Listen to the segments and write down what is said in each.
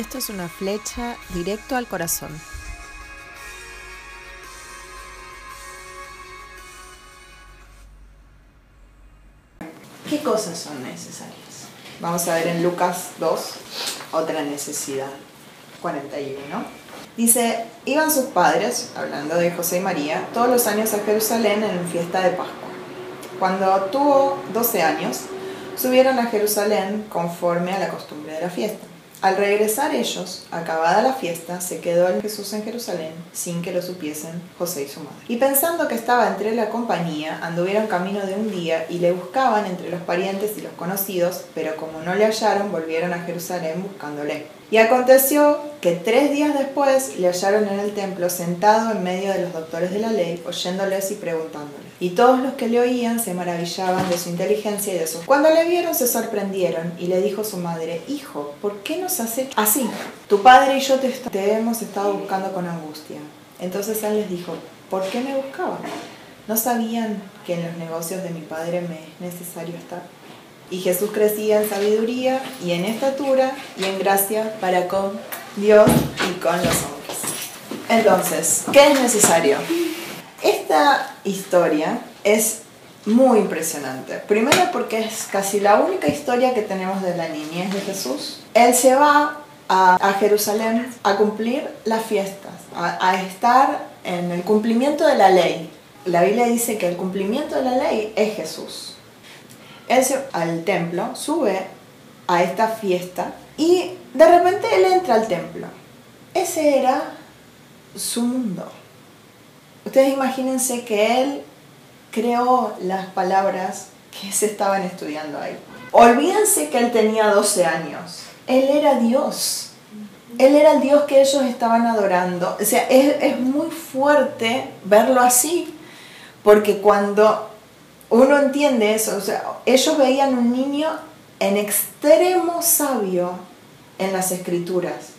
Esto es una flecha directo al corazón. ¿Qué cosas son necesarias? Vamos a ver en Lucas 2 otra necesidad. 41. Dice, iban sus padres, hablando de José y María, todos los años a Jerusalén en fiesta de Pascua. Cuando tuvo 12 años, subieron a Jerusalén conforme a la costumbre de la fiesta. Al regresar ellos, acabada la fiesta, se quedó el Jesús en Jerusalén sin que lo supiesen José y su madre. Y pensando que estaba entre la compañía, anduvieron camino de un día y le buscaban entre los parientes y los conocidos, pero como no le hallaron, volvieron a Jerusalén buscándole. Y aconteció que tres días después le hallaron en el templo sentado en medio de los doctores de la ley, oyéndoles y preguntándoles. Y todos los que le oían se maravillaban de su inteligencia y de su... Cuando le vieron se sorprendieron y le dijo su madre, Hijo, ¿por qué nos hecho así? Tu padre y yo te, te hemos estado buscando con angustia. Entonces él les dijo, ¿por qué me buscaban? ¿No sabían que en los negocios de mi padre me es necesario estar? Y Jesús crecía en sabiduría y en estatura y en gracia para con Dios y con los hombres. Entonces, ¿qué es necesario? Esta historia es muy impresionante. Primero porque es casi la única historia que tenemos de la niñez de Jesús. Él se va a, Jerusalén a cumplir las fiestas, a, estar en el cumplimiento de la ley. La Biblia dice que el cumplimiento de la ley es Jesús él se, al templo, sube a esta fiesta y de repente él entra al templo. Ese era su mundo. Ustedes imagínense que él creó las palabras que se estaban estudiando ahí. Olvídense que él tenía 12 años. Él era Dios. Él era el Dios que ellos estaban adorando. O sea, es, es muy fuerte verlo así. Porque cuando uno entiende eso. O sea, ellos veían un niño en extremo sabio en las escrituras,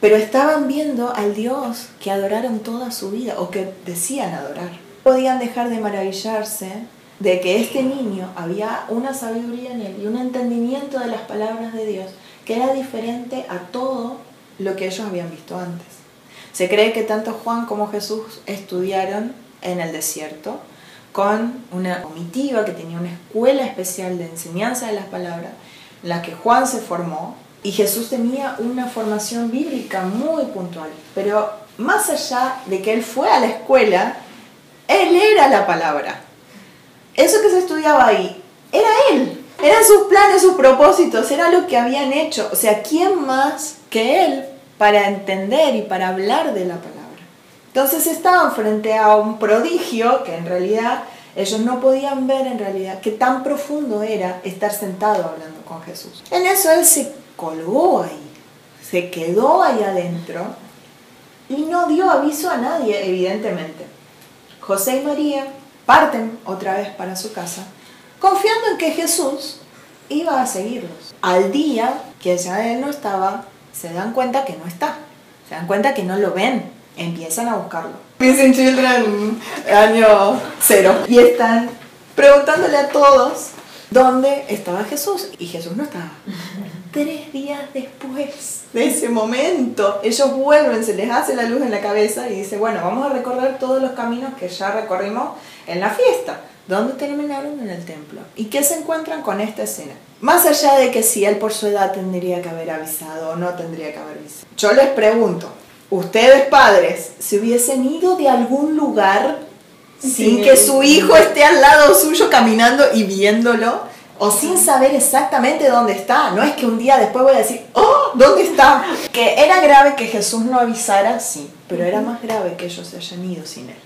pero estaban viendo al Dios que adoraron toda su vida o que decían adorar. Podían dejar de maravillarse de que este niño había una sabiduría en él y un entendimiento de las palabras de Dios que era diferente a todo lo que ellos habían visto antes. Se cree que tanto Juan como Jesús estudiaron en el desierto, con una comitiva que tenía una escuela especial de enseñanza de las palabras, la que Juan se formó, y Jesús tenía una formación bíblica muy puntual. Pero más allá de que él fue a la escuela, él era la palabra. Eso que se estudiaba ahí, era él. Eran sus planes, sus propósitos, era lo que habían hecho. O sea, ¿quién más que él para entender y para hablar de la palabra? Entonces estaban frente a un prodigio que en realidad ellos no podían ver en realidad qué tan profundo era estar sentado hablando con Jesús. En eso él se colgó ahí, se quedó ahí adentro y no dio aviso a nadie, evidentemente. José y María parten otra vez para su casa, confiando en que Jesús iba a seguirlos. Al día que ya él no estaba, se dan cuenta que no está, se dan cuenta que no lo ven, empiezan a buscarlo. Missing Children, año cero. Y están preguntándole a todos dónde estaba Jesús. Y Jesús no estaba. Tres días después de ese momento, ellos vuelven, se les hace la luz en la cabeza y dice, bueno, vamos a recorrer todos los caminos que ya recorrimos en la fiesta. ¿Dónde terminaron? En el templo. ¿Y qué se encuentran con esta escena? Más allá de que si él por su edad tendría que haber avisado o no tendría que haber avisado. Yo les pregunto, ustedes padres se hubiesen ido de algún lugar sin que su hijo esté al lado suyo caminando y viéndolo, o sin saber exactamente dónde está. No es que un día después voy a decir, oh, ¿dónde está? Que era grave que Jesús no avisara, sí, pero era más grave que ellos se hayan ido sin él.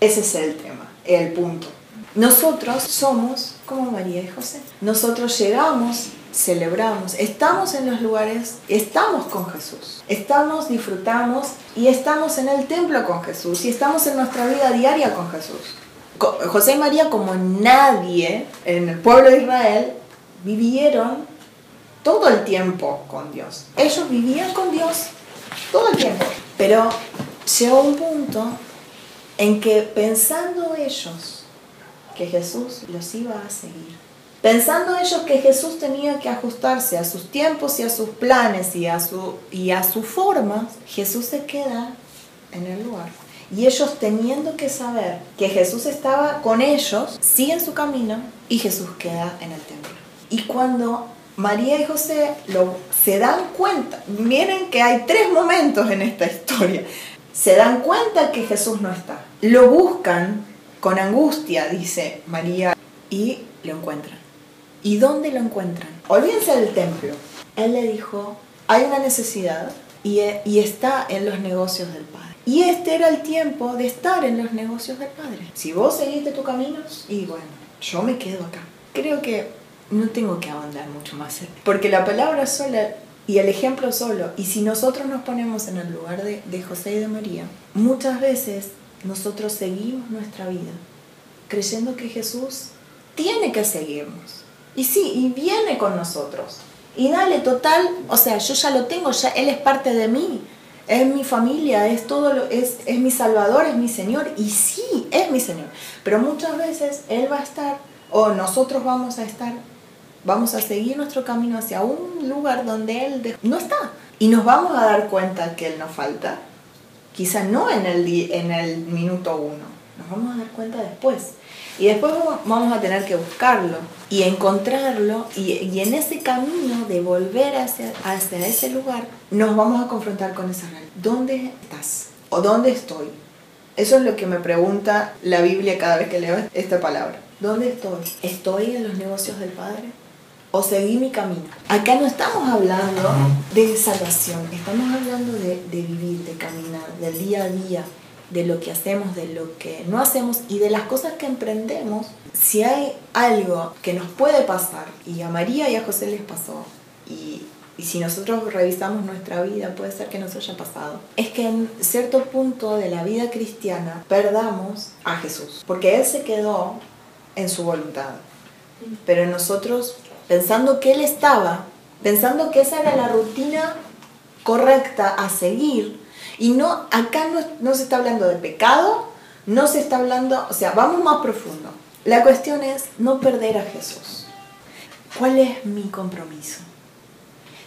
Ese es el tema, el punto. Nosotros somos como María y José. Nosotros llegamos celebramos, estamos en los lugares, estamos con Jesús, estamos, disfrutamos y estamos en el templo con Jesús y estamos en nuestra vida diaria con Jesús. José y María, como nadie en el pueblo de Israel, vivieron todo el tiempo con Dios. Ellos vivían con Dios todo el tiempo. Pero llegó un punto en que pensando ellos que Jesús los iba a seguir, Pensando ellos que Jesús tenía que ajustarse a sus tiempos y a sus planes y a su, y a su forma, Jesús se queda en el lugar. Y ellos teniendo que saber que Jesús estaba con ellos, siguen su camino y Jesús queda en el templo. Y cuando María y José lo, se dan cuenta, miren que hay tres momentos en esta historia, se dan cuenta que Jesús no está. Lo buscan con angustia, dice María, y lo encuentran. ¿Y dónde lo encuentran? Olvídense del templo. Él le dijo, hay una necesidad y, y está en los negocios del Padre. Y este era el tiempo de estar en los negocios del Padre. Si vos seguiste tu camino, y bueno, yo me quedo acá. Creo que no tengo que ahondar mucho más. Porque la palabra sola y el ejemplo solo, y si nosotros nos ponemos en el lugar de, de José y de María, muchas veces nosotros seguimos nuestra vida creyendo que Jesús tiene que seguirnos. Y sí, y viene con nosotros. Y dale, total, o sea, yo ya lo tengo, ya Él es parte de mí, es mi familia, es todo, lo, es, es mi Salvador, es mi Señor. Y sí, es mi Señor. Pero muchas veces Él va a estar, o nosotros vamos a estar, vamos a seguir nuestro camino hacia un lugar donde Él no está. Y nos vamos a dar cuenta que Él nos falta. Quizá no en el, en el minuto uno, nos vamos a dar cuenta después. Y después vamos a tener que buscarlo y encontrarlo y, y en ese camino de volver hacia, hacia ese lugar nos vamos a confrontar con esa realidad. ¿Dónde estás? ¿O dónde estoy? Eso es lo que me pregunta la Biblia cada vez que leo esta palabra. ¿Dónde estoy? ¿Estoy en los negocios del Padre? ¿O seguí mi camino? Acá no estamos hablando de salvación, estamos hablando de, de vivir, de caminar, del día a día, de lo que hacemos, de lo que no hacemos y de las cosas que emprendemos, si hay algo que nos puede pasar, y a María y a José les pasó, y, si nosotros revisamos nuestra vida, puede ser que nos haya pasado, es que en cierto punto de la vida cristiana perdamos a Jesús, porque Él se quedó en su voluntad, pero nosotros, pensando que Él estaba, pensando que esa era la rutina correcta a seguir, y no, acá no, no se está hablando de pecado, no se está hablando, o sea, vamos más profundo. La cuestión es no perder a Jesús. ¿Cuál es mi compromiso?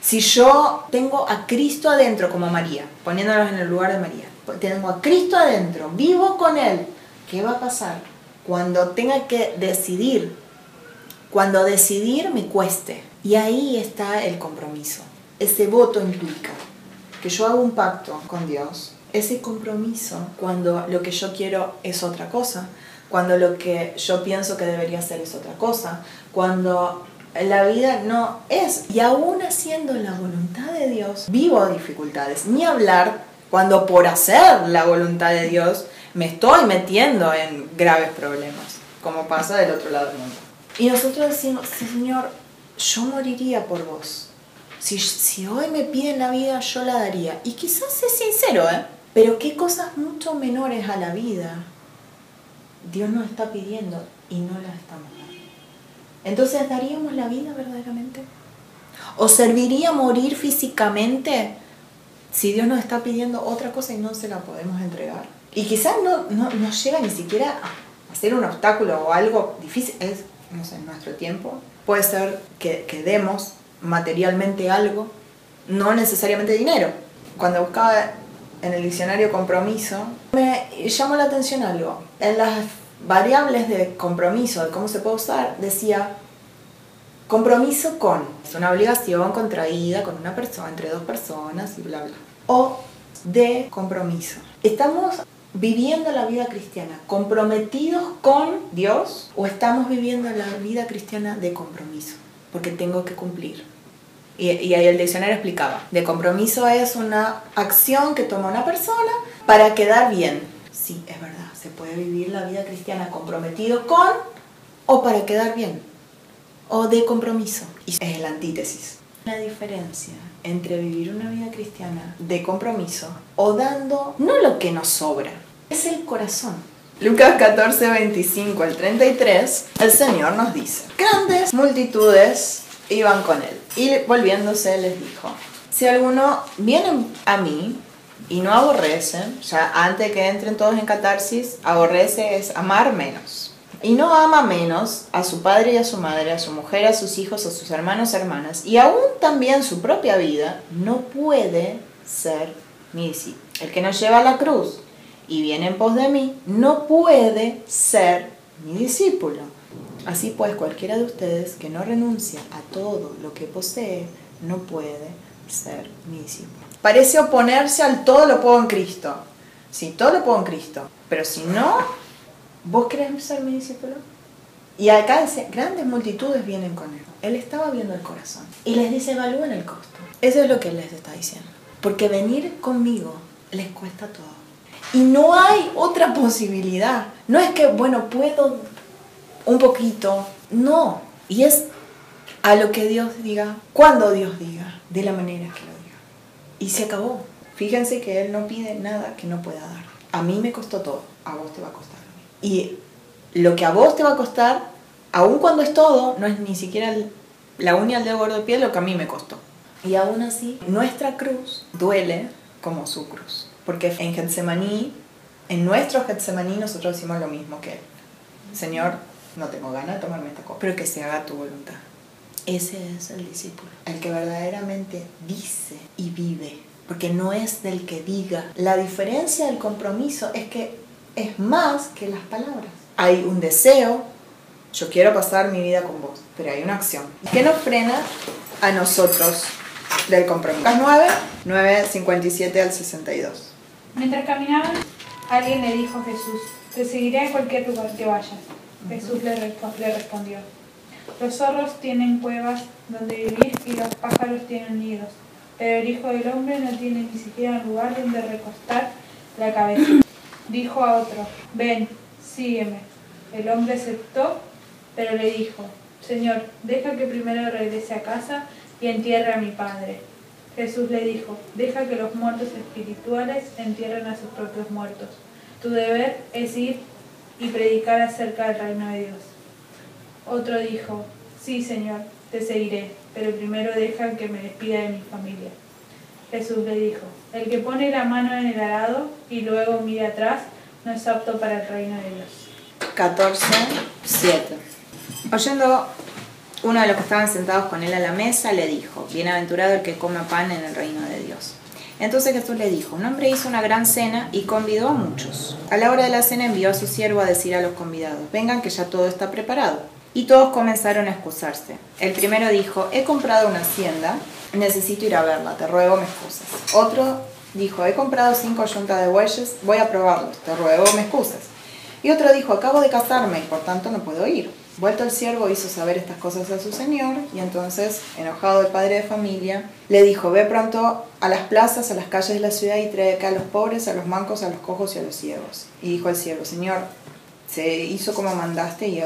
Si yo tengo a Cristo adentro, como María, poniéndonos en el lugar de María, tengo a Cristo adentro, vivo con Él, ¿qué va a pasar? Cuando tenga que decidir, cuando decidir me cueste. Y ahí está el compromiso. Ese voto implica que yo hago un pacto con Dios, ese compromiso, cuando lo que yo quiero es otra cosa, cuando lo que yo pienso que debería ser es otra cosa, cuando la vida no es, y aún haciendo la voluntad de Dios, vivo dificultades, ni hablar cuando por hacer la voluntad de Dios me estoy metiendo en graves problemas, como pasa del otro lado del mundo. Y nosotros decimos, Señor, yo moriría por vos. Si, si hoy me piden la vida, yo la daría. Y quizás es sincero, ¿eh? Pero qué cosas mucho menores a la vida Dios nos está pidiendo y no las estamos dando. Entonces, ¿daríamos la vida verdaderamente? ¿O serviría morir físicamente si Dios nos está pidiendo otra cosa y no se la podemos entregar? Y quizás no, no, no llega ni siquiera a ser un obstáculo o algo difícil, es, no sé, nuestro tiempo. Puede ser que, que demos materialmente algo, no necesariamente dinero. Cuando buscaba en el diccionario compromiso, me llamó la atención algo. En las variables de compromiso, de cómo se puede usar, decía compromiso con, es una obligación contraída con una persona, entre dos personas y bla, bla. O de compromiso. Estamos viviendo la vida cristiana comprometidos con Dios o estamos viviendo la vida cristiana de compromiso, porque tengo que cumplir. Y, y, ahí el diccionario explicaba, de compromiso es una acción que toma una persona para quedar bien. Sí, es verdad, se puede vivir la vida cristiana comprometido con o para quedar bien, o de compromiso. Y es la antítesis. La diferencia entre vivir una vida cristiana de compromiso o dando no lo que nos sobra, es el corazón. Lucas 14, 25 al 33, el Señor nos dice, grandes multitudes iban con él. Y volviéndose les dijo, si alguno viene a mí y no aborrece, ya antes que entren todos en catarsis, aborrece es amar menos. y no ama menos a su padre y a su madre, a su mujer, a sus hijos, a sus hermanos, hermanas, y aún también su propia vida, no puede ser mi discípulo. El que no lleva la cruz y viene en pos de mí, no puede ser mi discípulo. Así pues, cualquiera de ustedes que no renuncia a todo lo que posee, no puede ser mi discípulo. Parece oponerse al todo lo puedo en Cristo. Sí, todo lo puedo en Cristo. Pero si no, ¿vos querés ser mi discípulo? Y acá grandes multitudes vienen con él. Él estaba viendo el corazón. Y les dice, evalúen el costo. Eso es lo que él les está diciendo. Porque venir conmigo les cuesta todo. Y no hay otra posibilidad. No es que, bueno, puedo un poquito. No. Y es a lo que Dios diga, cuando Dios diga, de la manera que lo diga. Y se acabó. Fíjense que Él no pide nada que no pueda dar. A mí me costó todo, a vos te va a costar. Y lo que a vos te va a costar, aun cuando es todo, no es ni siquiera la uña al dedo gordo de pie lo que a mí me costó. Y aún así, nuestra cruz duele como su cruz. Porque en Getsemaní, en nuestro Getsemaní, nosotros decimos lo mismo que Señor, no tengo ganas de tomarme esta copa, pero que se haga tu voluntad. Ese es el discípulo, el que verdaderamente dice y vive, porque no es del que diga. La diferencia del compromiso es que es más que las palabras. Hay un deseo, yo quiero pasar mi vida con vos, pero hay una acción. ¿Qué nos frena a nosotros del compromiso? 9, 9, 57 al 62. Mientras caminaban, alguien le dijo a Jesús, te seguiré a cualquier lugar que vayas. Jesús le, respondió, los zorros tienen cuevas donde vivir y los pájaros tienen nidos, pero el Hijo del Hombre no tiene ni siquiera un lugar donde recostar la cabeza. Dijo a otro, ven, sígueme. El hombre aceptó, pero le dijo, Señor, deja que primero regrese a casa y entierre a mi padre. Jesús le dijo, deja que los muertos espirituales entierren a sus propios muertos. Tu deber es ir y predicar acerca del reino de Dios. Otro dijo, sí, Señor, te seguiré, pero primero deja que me despida de mi familia. Jesús le dijo, el que pone la mano en el arado y luego mira atrás, no es apto para el reino de Dios. 14, 7. Oyendo uno de los que estaban sentados con él a la mesa le dijo, Bienaventurado el que come pan en el reino de Dios. Entonces Jesús le dijo, un hombre hizo una gran cena y convidó a muchos. A la hora de la cena envió a su siervo a decir a los convidados, vengan que ya todo está preparado. Y todos comenzaron a excusarse. El primero dijo, he comprado una hacienda, necesito ir a verla, te ruego me excusas. Otro dijo, he comprado cinco yuntas de bueyes, voy a probarlos, te ruego me excusas. Y otro dijo, acabo de casarme y por tanto no puedo ir. Vuelto el siervo hizo saber estas cosas a su señor y entonces, enojado el padre de familia, le dijo, ve pronto a las plazas, a las calles de la ciudad y trae acá a los pobres, a los mancos, a los cojos y a los ciegos. Y dijo el siervo, señor, se hizo como mandaste y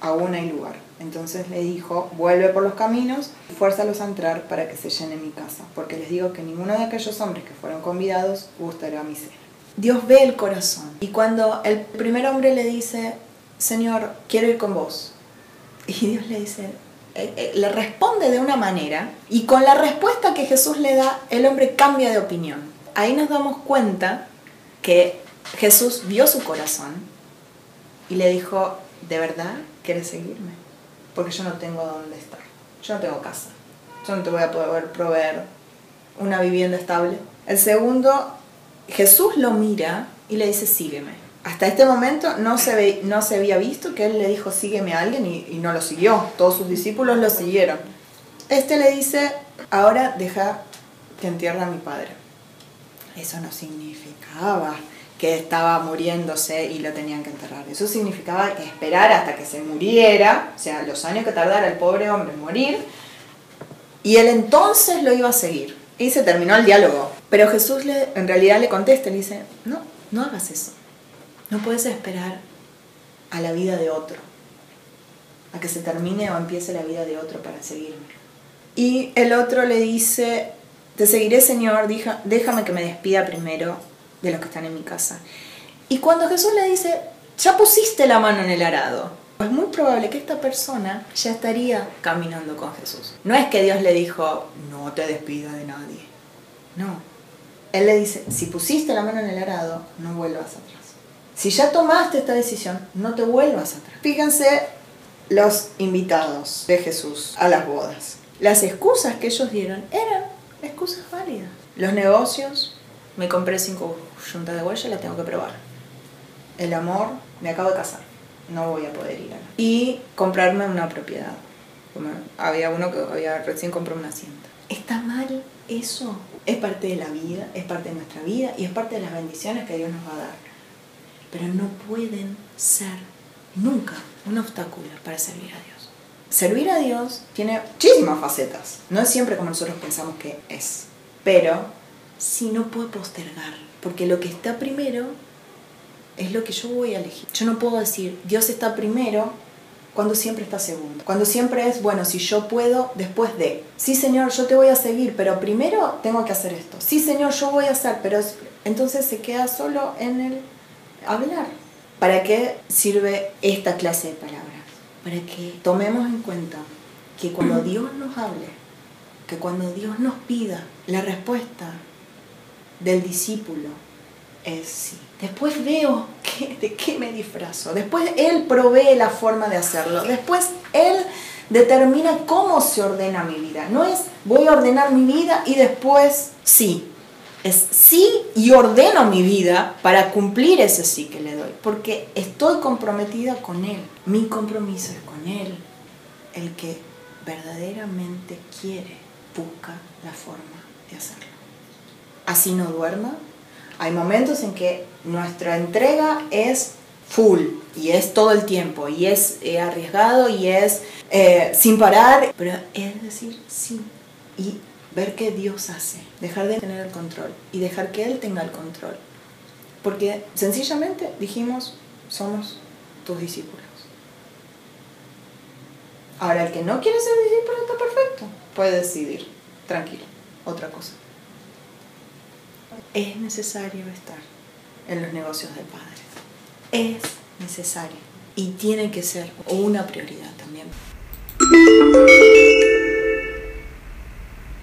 aún hay lugar. Entonces le dijo, vuelve por los caminos y fuérzalos a entrar para que se llene mi casa, porque les digo que ninguno de aquellos hombres que fueron convidados gustará mi cena. Dios ve el corazón. Y cuando el primer hombre le dice, Señor, quiero ir con vos. Y Dios le dice, eh, eh, le responde de una manera y con la respuesta que Jesús le da, el hombre cambia de opinión. Ahí nos damos cuenta que Jesús vio su corazón y le dijo, ¿de verdad quieres seguirme? Porque yo no tengo dónde estar, yo no tengo casa, yo no te voy a poder proveer una vivienda estable. El segundo, Jesús lo mira y le dice, sígueme hasta este momento no se, ve, no se había visto que él le dijo sígueme a alguien y, no lo siguió. Todos sus discípulos lo siguieron. Este le dice, ahora deja que entierre a mi padre. Eso no significaba que estaba muriéndose y lo tenían que enterrar. Eso significaba que esperar hasta que se muriera, o sea, los años que tardara el pobre hombre en morir, y él entonces lo iba a seguir. Y se terminó el diálogo. Pero Jesús le, en realidad le contesta, le dice, no, no hagas eso. No puedes esperar a la vida de otro, a que se termine o empiece la vida de otro para seguirme. Y el otro le dice, te seguiré Señor, déjame que me despida primero de los que están en mi casa. Y cuando Jesús le dice, ya pusiste la mano en el arado, es muy probable que esta persona ya estaría caminando con Jesús. No es que Dios le dijo, no te despida de nadie. No. Él le dice, si pusiste la mano en el arado, no vuelvas atrás Si ya tomaste esta decisión, no te vuelvas atrás. Fíjense los invitados de Jesús a las bodas. Las excusas que ellos dieron eran excusas válidas. Los negocios, me compré cinco juntas de huella, las tengo que probar. El amor, me acabo de casar, no voy a poder ir. Y comprarme una propiedad. Como había uno que había recién compró una hacienda. ¿Está mal eso? Es parte de la vida, es parte de nuestra vida y es parte de las bendiciones que Dios nos va a dar. Pero no pueden ser nunca un obstáculo para servir a Dios. Servir a Dios tiene muchísimas facetas. No es siempre como nosotros pensamos que es. Pero si no puedo postergar, porque lo que está primero es lo que yo voy a elegir. Yo no puedo decir, Dios está primero cuando siempre está segundo. Cuando siempre es, bueno, si yo puedo, después de. Sí, Señor, yo te voy a seguir, pero primero tengo que hacer esto. Sí, Señor, yo voy a hacer, pero entonces se queda solo en el hablar. ¿Para qué sirve esta clase de palabras? Para que tomemos en cuenta que cuando Dios nos hable, que cuando Dios nos pida, la respuesta del discípulo es sí. Después veo de qué me disfrazo. Después Él provee la forma de hacerlo. Después Él determina cómo se ordena mi vida. No es voy a ordenar mi vida y después sí. Es sí y ordeno mi vida para cumplir ese sí que le doy. Porque estoy comprometida con Él. Mi compromiso es con Él. El que verdaderamente quiere, busca la forma de hacerlo. Así no duerma, hay momentos en que nuestra entrega es full y es todo el tiempo y es eh, arriesgado y es eh, sin parar, pero es decir sí ver qué Dios hace, dejar de tener el control y dejar que Él tenga el control. Porque sencillamente dijimos, somos tus discípulos. Ahora, el que no quiere ser discípulo está perfecto, puede decidir, tranquilo, otra cosa es necesario estar en los negocios del Padre. Es necesario y tiene que ser una prioridad también.